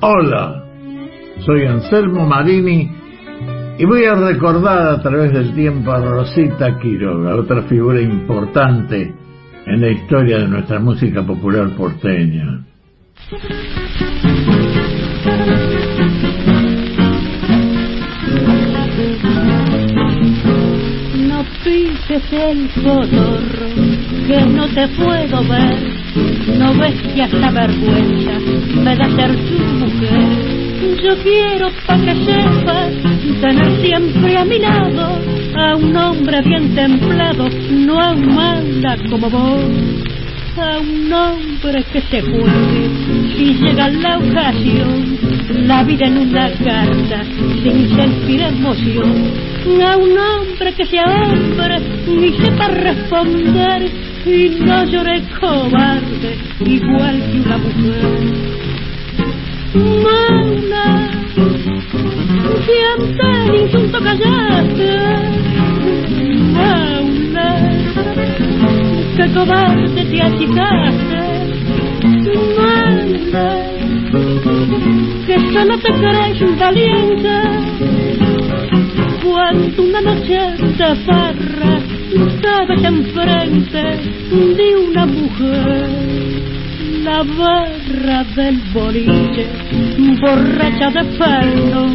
Hola, soy Anselmo Marini y voy a recordar a través del tiempo a Rosita Quiroga, otra figura importante en la historia de nuestra música popular porteña. No pises el cotorro, que no te puedo ver. No ves que hasta vergüenza me da ser tu mujer. Yo quiero pa' que sepas tener siempre a mi lado a un hombre bien templado, no a un manda como vos. A un hombre que se juegue si llega la ocasión, la vida en una carta sin sentir emoción, a un hombre que sea hombre y sepa responder y no llore cobarde igual que una mujer. Mana, siempre el insulto callaste, Mauna que cobarde te achicaste. Manda, que solo te crees valiente. Cuando una noche de farra estabas enfrente de una mujer, la barra del boliche, borracha de perno,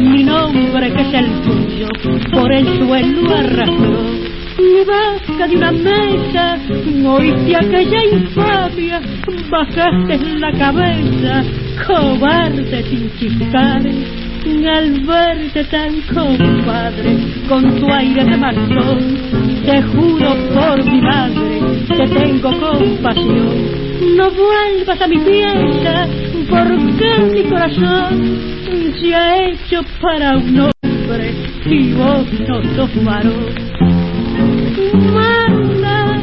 mi nombre que es el tuyo, por el suelo arrastró y baja de una mesa, oíste aquella infamia, bajaste la cabeza, cobarde sin chistar, al verte tan compadre, con tu aire de marzón, te juro por mi madre, que tengo compasión. No vuelvas a mi pieza, porque mi corazón se ha hecho para un hombre y vos no sos varón manda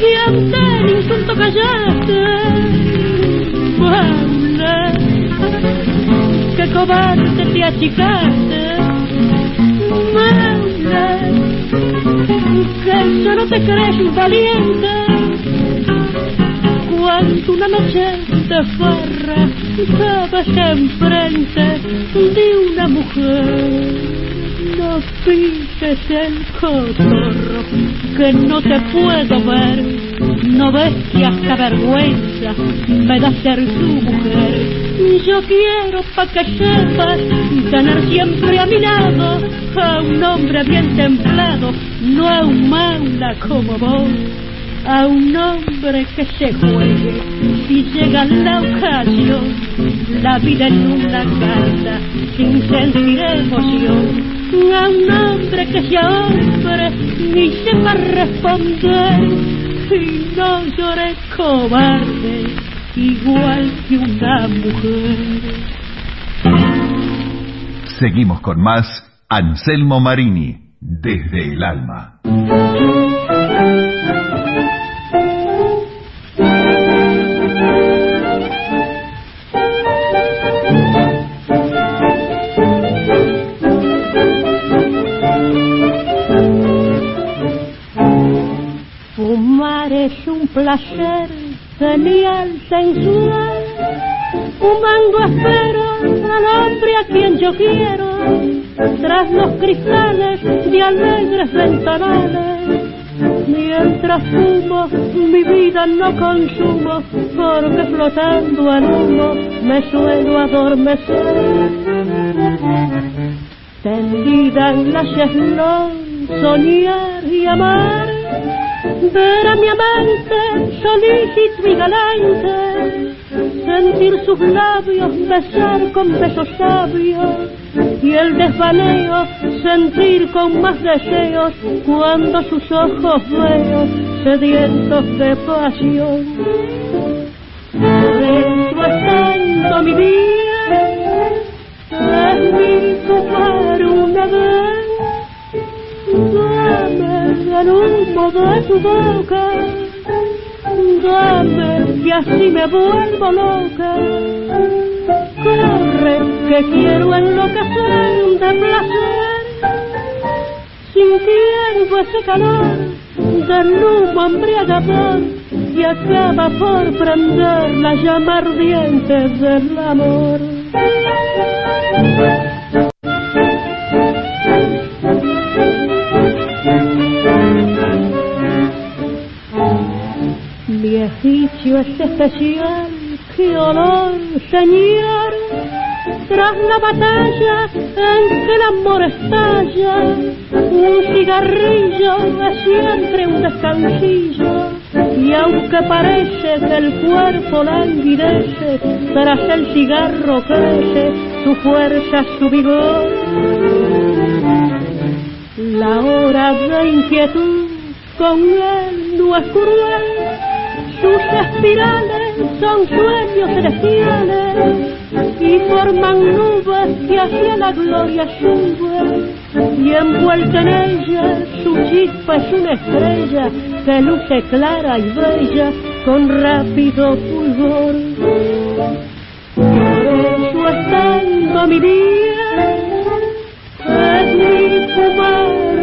que ante el insulto callaste manda que cobarde te achicaste manda que no te crees valiente cuando una noche de farra estabas enfrente de una mujer no pises el cotorro, que no te puedo ver. No ves que hasta vergüenza me da ser tu mujer. Yo quiero pa' que sepas tener siempre a mi lado a un hombre bien templado, no a un manda como vos a un hombre que se juegue. Si llega la ocasión, la vida en una carta sin sentir emoción. A un hombre que sea hombre ni sepa responder y no llore cobarde igual que una mujer. Seguimos con más Anselmo Marini desde el alma. placer genial, sensual, fumando espero al hombre a quien yo quiero, tras los cristales de alegres ventanales. Mientras fumo, mi vida no consumo, porque flotando al humo me suelo adormecer. Tendida en la cheslón, soñar y amar ver a mi amante solícito y galante, sentir sus labios besar con besos sabios y el desvaneo sentir con más deseos cuando sus ojos veo sedientos de pasión. Por eso es mi vida, el humo de tu boca. Dame que así me vuelvo loca. Corre que quiero enloquecer de placer. Sintiendo ese calor del humo embriagador y acaba por prender la llama ardiente del amor. Egipcio es especial, qué olor, señor, tras la batalla en que el amor estalla, un cigarrillo es siempre un descansillo, y aunque parece que el cuerpo languidece, tras el cigarro crece su fuerza, su vigor. La hora de inquietud con él no es cruel, sus espirales son sueños celestiales y forman nubes que hacia la gloria sube y envuelta en ella su chispa es una estrella que luce clara y bella con rápido fulgor. Por eso estando mi día es mi fumar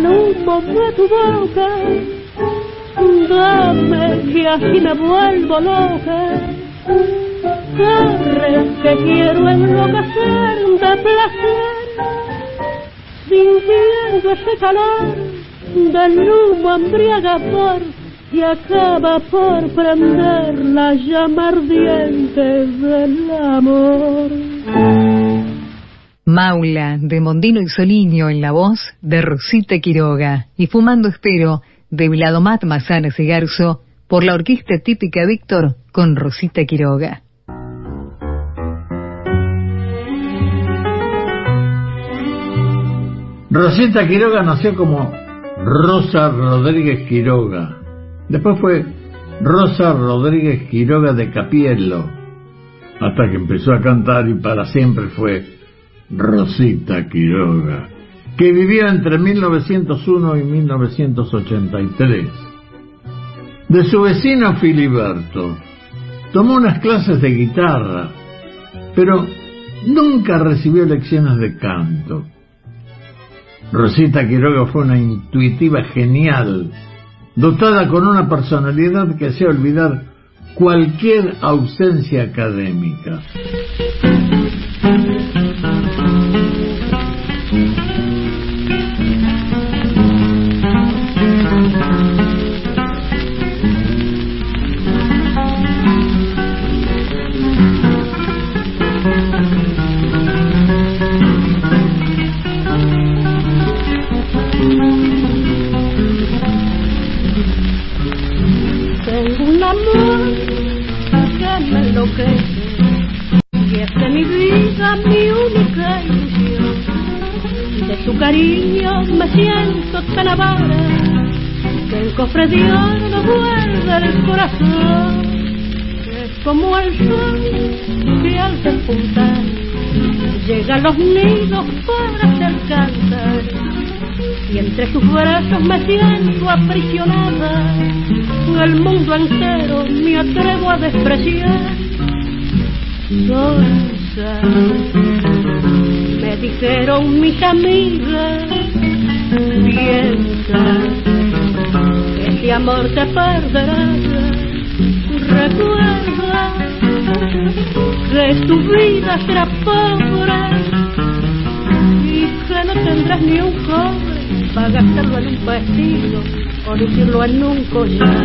de tu boca Dame que así me vuelvo loca. Corre que quiero enloquecer de placer, sintiendo ese calor del humo embriagador y acaba por prender la llama ardiente del amor. Maula, de Mondino y Soliño en la voz de Rosita Quiroga y Fumando Espero de Vladomat Mazanes y Garzo por la orquesta típica Víctor con Rosita Quiroga. Rosita Quiroga nació como Rosa Rodríguez Quiroga. Después fue Rosa Rodríguez Quiroga de Capiello, hasta que empezó a cantar y para siempre fue Rosita Quiroga que vivió entre 1901 y 1983. De su vecino Filiberto, tomó unas clases de guitarra, pero nunca recibió lecciones de canto. Rosita Quiroga fue una intuitiva genial, dotada con una personalidad que hacía olvidar cualquier ausencia académica. Cariño me siento tan avara que el cofre de oro guarda el corazón. Es como el sol que al despuntar llega a los nidos para hacer cantar y entre sus brazos me siento aprisionada. El mundo entero me atrevo a despreciar. Dolza me dijeron mis amigas, piensa que ese amor te perderá. Recuerda que tu vida será pobre y que no tendrás ni un cobre para gastarlo en un vestido o lucirlo en un collar.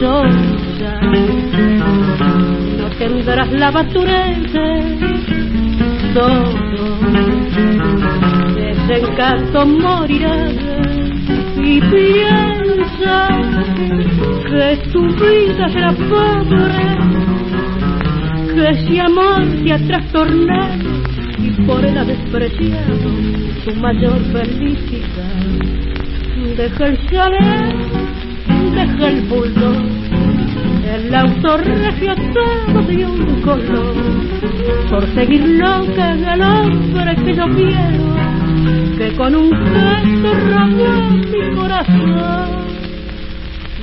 No tendrás la baturete todo desencanto morirá y piensa que tu vida será pobre que si amor te ha trastornado y por él ha despreciado tu mayor felicidad. Deja el chalet deja el bulldog. El auto regio todo de un color, por seguir loca el hombre que yo quiero, que con un gesto robó mi corazón.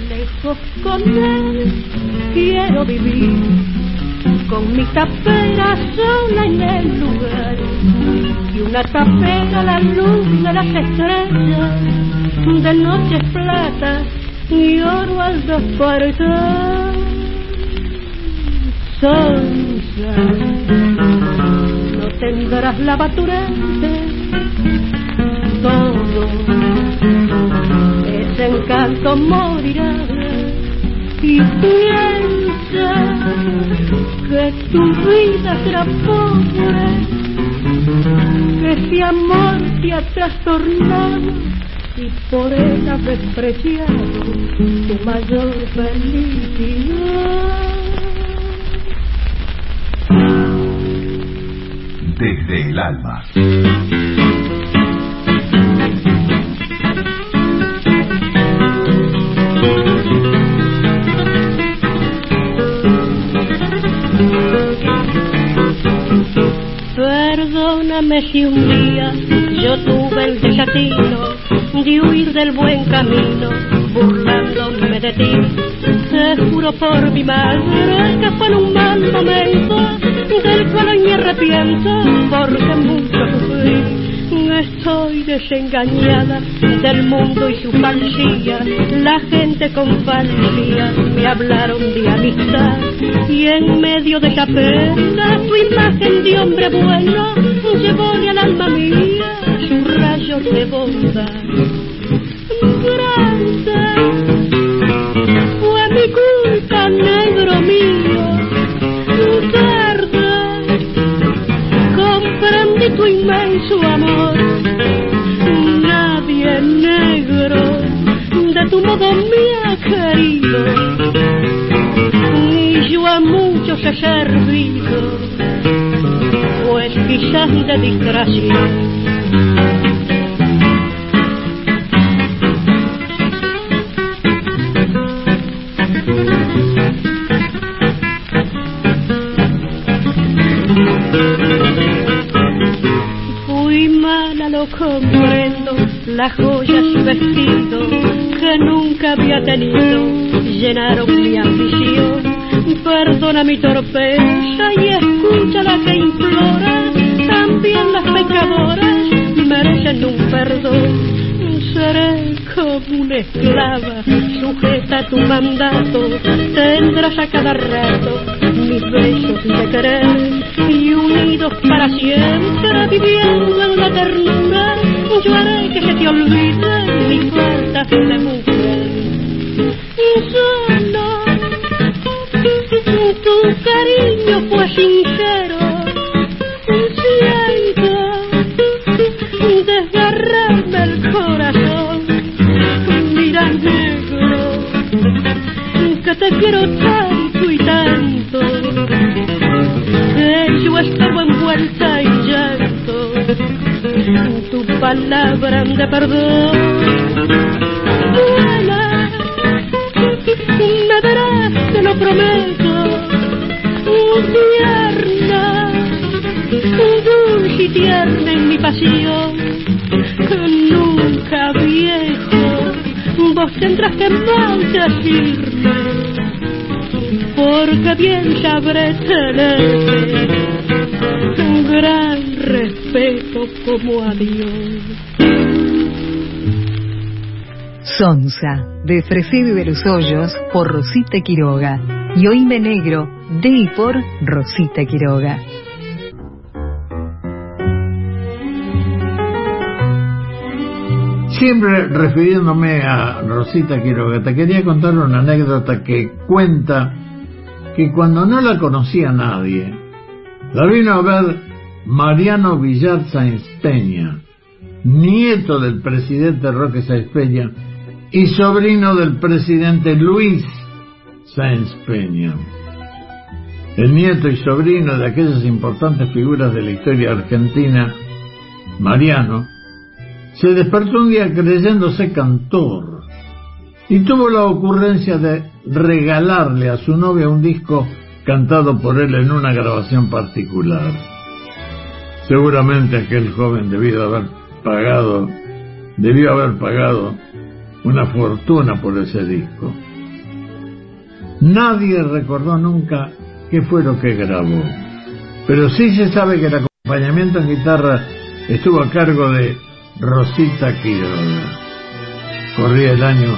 Lejos con él quiero vivir, con mi tapera sola en el lugar y una tapera a la luz de las estrellas de noches plata y oro al despertar. Sonsa no tendrás la baturante todo ese encanto morirá. Y piensa que tu vida será pobre, ese amor te ha trastornado y por él has despreciado tu mayor felicidad. Desde el alma. Perdóname si un día yo tuve el desatino de huir del buen camino, burlándome de ti. Te juro por mi madre que fue en un mal momento, del cual hoy me arrepiento, porque mucho sufrí. Estoy desengañada del mundo y su falsía. La gente con falsía me hablaron de amistad. Y en medio de esa pena, tu imagen de hombre bueno llevóle al alma mía su rayo de bondad. Grande Fui mala, lo comprendo, las joyas y vestidos que nunca había tenido llenaron mi ambición. Perdona mi torpeza y como una esclava, sujeta a tu mandato, tendrás a cada rato mis besos de querer y unidos para siempre viviendo en la ternura, yo haré que se te olvide mis faltas de mujer. Y solo tu cariño fue sincero, quiero tanto y tanto, yo estaba envuelta en llanto. Tu palabra de perdón, duela, me verás, te lo prometo, tierna, dulce y tierna en mi pasión, nunca viejo, vos tendrás que maldecirme, porque bien sabré tenerte un gran respeto como a Dios. Sonsa, de Fresedo de los Hoyos, por Rosita Quiroga. Y Oíme Negro, de y por Rosita Quiroga. Siempre refiriéndome a Rosita Quiroga, te quería contar una anécdota que cuenta que cuando no la conocía nadie, la vino a ver Mariano Villar Sáenz Peña, nieto del presidente Roque Sáenz Peña y sobrino del presidente Luis Sáenz Peña. El nieto y sobrino de aquellas importantes figuras de la historia argentina, Mariano, se despertó un día creyéndose cantor y tuvo la ocurrencia de regalarle a su novia un disco cantado por él en una grabación particular. Seguramente aquel joven debió haber pagado, debió haber pagado una fortuna por ese disco. Nadie recordó nunca qué fue lo que grabó. Pero sí se sabe que el acompañamiento en guitarra estuvo a cargo de Rosita Quiroga. Corría el año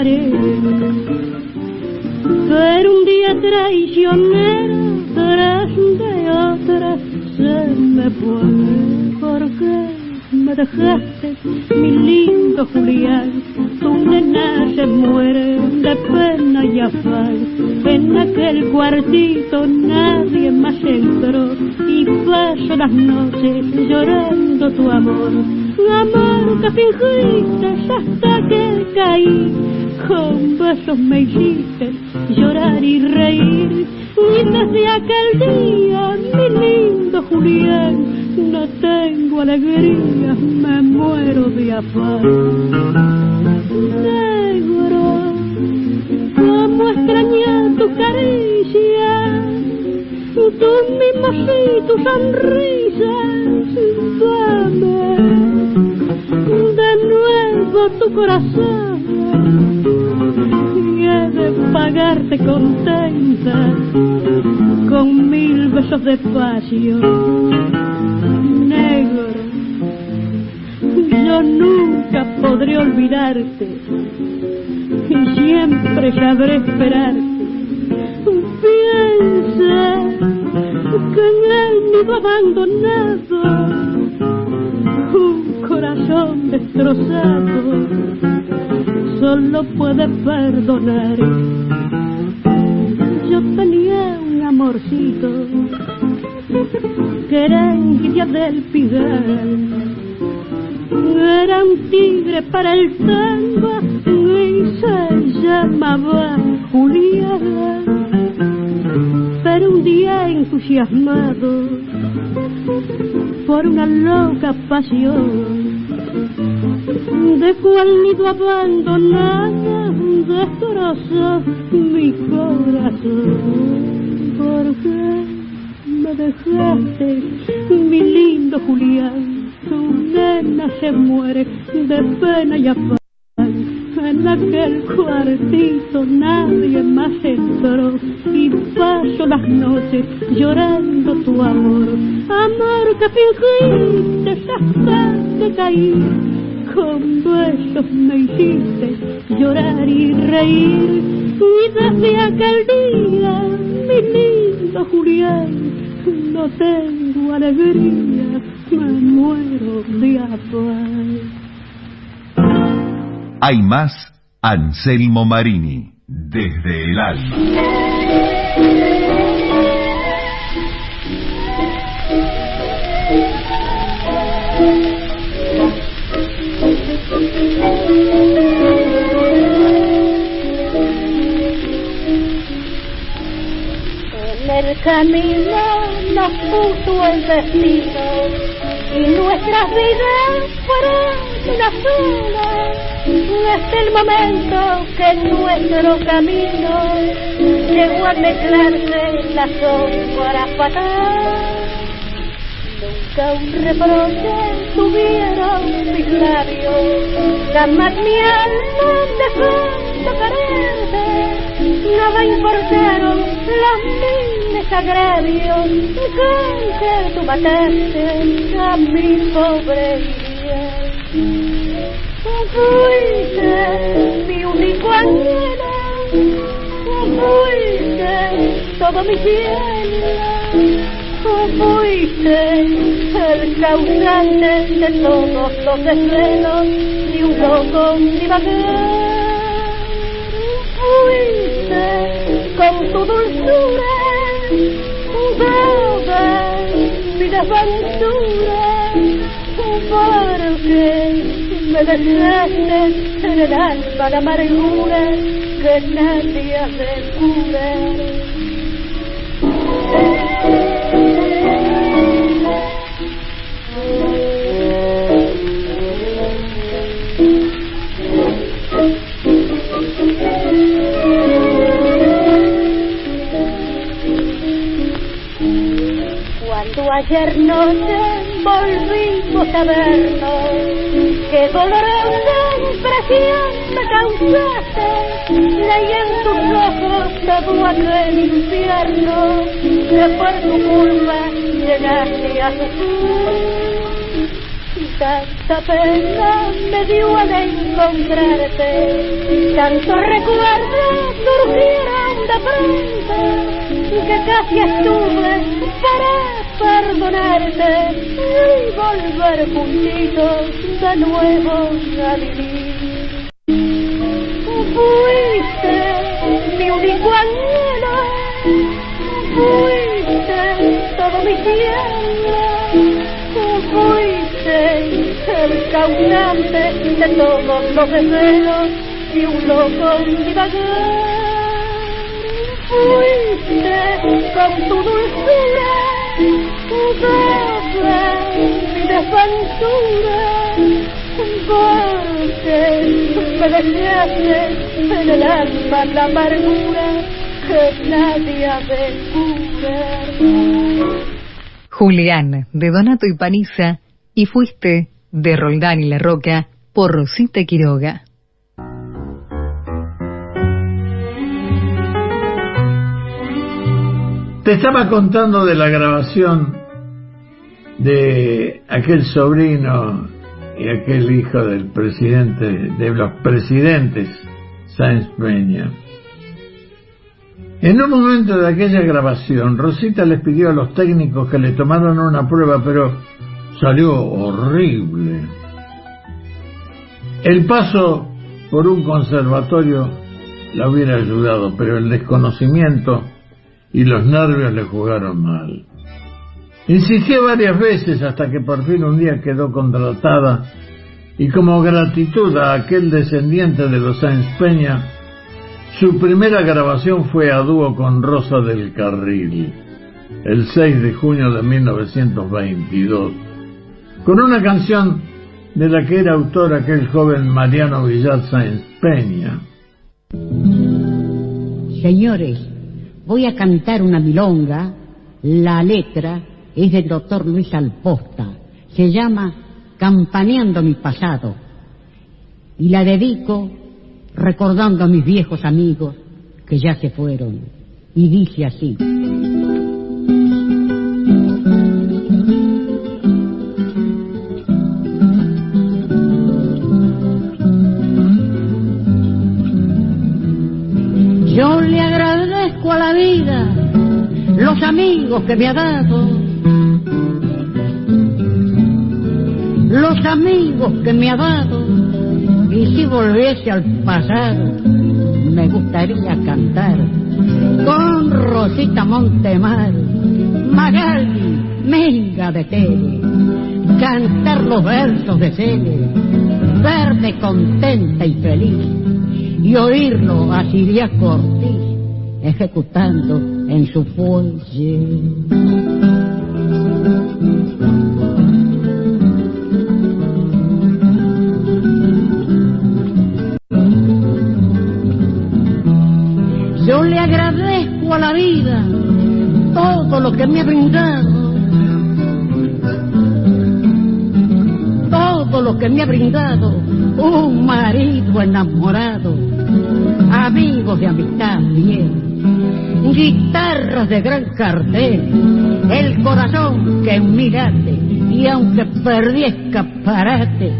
cabaret, pero un día traicionero tras de otra se me fue porque me dejaste, mi lindo Julián. Tu nena se muere de pena y afán. En aquel cuartito nadie más entró y paso las noches llorando tu amor. Amor que fingiste hasta que caí. Con besos me hiciste llorar y reír. Y desde aquel día, mi lindo Julián, no tengo alegría, me muero de afán. Negro, como extrañé tu caricia, tú mismo y tu sonrisa, dame de nuevo tu corazón y he de pagarte contenta con mil besos de pasión yo nunca podré olvidarte y siempre sabré esperarte. Piensa que en el nido abandonado, un corazón destrozado solo puede perdonar. Yo tenía un amorcito que era envidia del pigar era un tigre para el tango y se llamaba Julián. Pero un día entusiasmado por una loca pasión, de cual nido abandonada destrozó mi corazón. Porque me dejaste, mi lindo Julián tu nena se muere de pena y afán. En aquel cuartito nadie más entró y paso las noches llorando tu amor. Amor que fingiste hasta que caí. Con besos me hiciste llorar y reír. Y desde aquel día, mi lindo Julián, no tengo alegría me muero de Hay más Anselmo Marini, desde el alma. El camino nos puso el destino y nuestras vidas fueron una sola. Hasta el momento que nuestro camino llegó a mezclarse en la sombra fatal. Nunca un reproche tuvieron mis labios, jamás mi alma dejó de quererte, nada importaron los miles con que tú mataste a mi pobre. Fuiste mi único anhelo, fuiste todo mi cielo fuiste el causante de todos los desvelos y un loco divagar. Fuiste con tu dulzura, aventura oh, porque me dejaste en el alma la amargura que nadie me cura Ayer noche volvimos a vernos, qué dolorosa impresión me causaste, leí en tus ojos todo aquel infierno, que por tu culpa llegaste a sufrir. Tanta pena me dio al encontrarte, tantos recuerdos surgieron de frente, que casi estuve para perdonarte y volver juntitos de nuevo a vivir. Fuiste mi único anhelo, fuiste todo mi cielo, fuiste el causante de todos los deseos y un loco divagar fuiste con tu dulzura, mi desventura, porque me dejaste en el alma la amargura que nadie ha de curar. Julián, de Donato y Paniza, y fuiste de Roldán y La Roca por Rosita Quiroga. Te estaba contando de la grabación de aquel sobrino y aquel hijo del presidente, de los presidentes Sáenz Peña. En un momento de aquella grabación, Rosita les pidió a los técnicos que le tomaran una prueba, pero salió horrible. El paso por un conservatorio la hubiera ayudado, pero el desconocimiento y los nervios le jugaron mal. Insistió varias veces hasta que por fin un día quedó contratada y como gratitud a aquel descendiente de los Sáenz Peña, su primera grabación fue a dúo con Rosa del Carril, el 6 de junio de 1922, con una canción de la que era autor aquel joven Mariano Villar Sáenz Peña. Señores, voy a cantar una milonga, la letra es del doctor Luis Alposta, se llama Campaneando mi pasado, y la dedico recordando a mis viejos amigos que ya se fueron, y dice así. Yo le agradezco a la vida los amigos que me ha dado, los amigos que me ha dado, y si volviese al pasado, me gustaría cantar con Rosita Montemar, Magali, Menga de Tele, cantar los versos de Cele, verte contenta y feliz, y oírlo a Siria Cortés ejecutando en su fuelle. Yo le agradezco a la vida todo lo que me ha brindado, todo lo que me ha brindado un marido enamorado, amigos de amistad bien, guitarras de gran cartel, el corazón que late, y aunque perdí escaparate,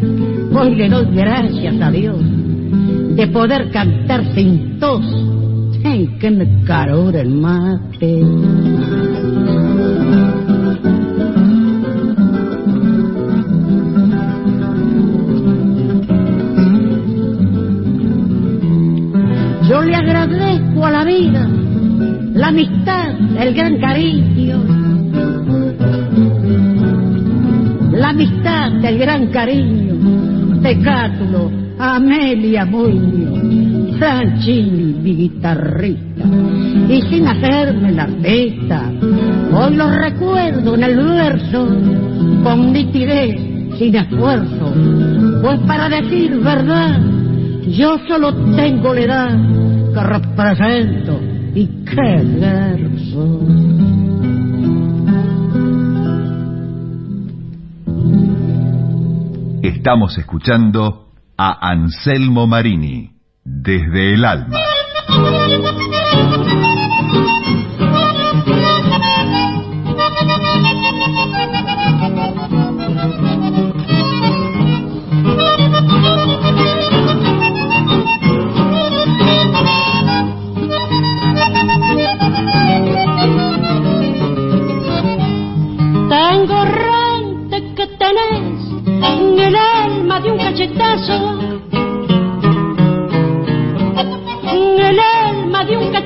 hoy le doy gracias a Dios de poder cantar sin tos, en que me carura el mate. Yo le agradezco a la vida la amistad, el gran cariño. La amistad, el gran cariño Tecátulo, Amelia Muñoz, Franchini, mi guitarrista. Y sin hacerme la artista, hoy lo recuerdo en el verso, con nitidez, sin esfuerzo. Pues para decir verdad, yo solo tengo la edad que represento y qué verso. Estamos escuchando a Anselmo Marini, desde el alma. Thank you.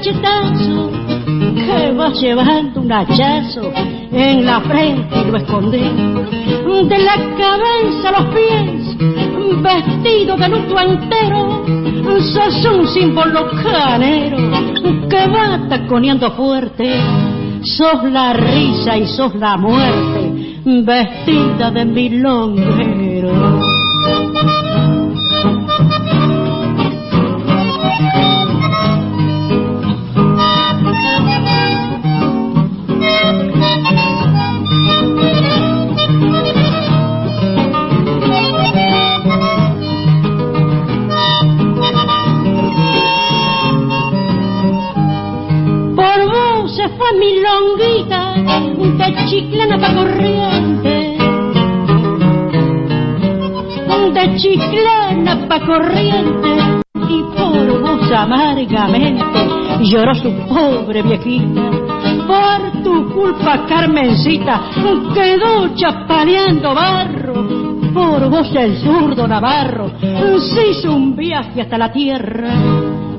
Cachetazo que va llevando un hachazo en la frente y lo escondí. De la cabeza a los pies, vestido de luto entero, sos un símbolo canero que va taconeando fuerte. Sos la risa y sos la muerte, vestida de milonguero. Vos se fue mi longuita de chiclana pa' corriente. De chiclana pa' corriente. Y por vos amargamente lloró su pobre viejita. Por tu culpa, Carmencita, quedó chapaleando barro. Por vos el zurdo Navarro se hizo un viaje hasta la tierra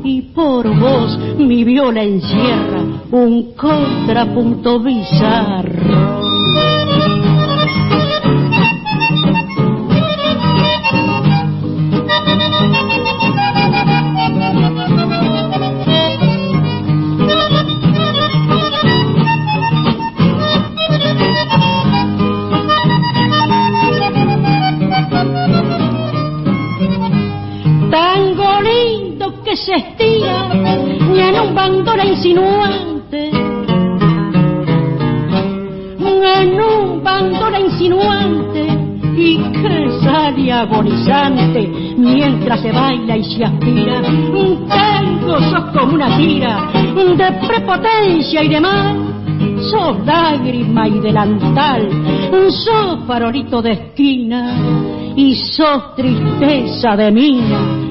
y por vos mi viola encierra un contrapunto bizarro. Tango lindo que se estira y en un bandola insinuante. Mientras se baila y se aspira. Tango sos como una tira de prepotencia y de mal. Sos lágrima y delantal, sos farolito de esquina y sos tristeza de mina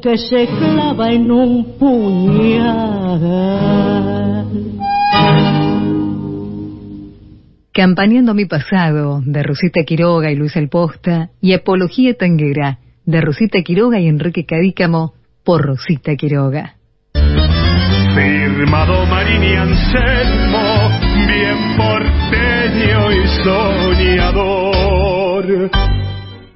que se clava en un puñal. Campaneando mi pasado, de Rosita Quiroga y Luis Alposta, y Apología Tanguera, de Rosita Quiroga y Enrique Cadícamo, por Rosita Quiroga. Firmado Marini Anselmo, bien porteño y soñador.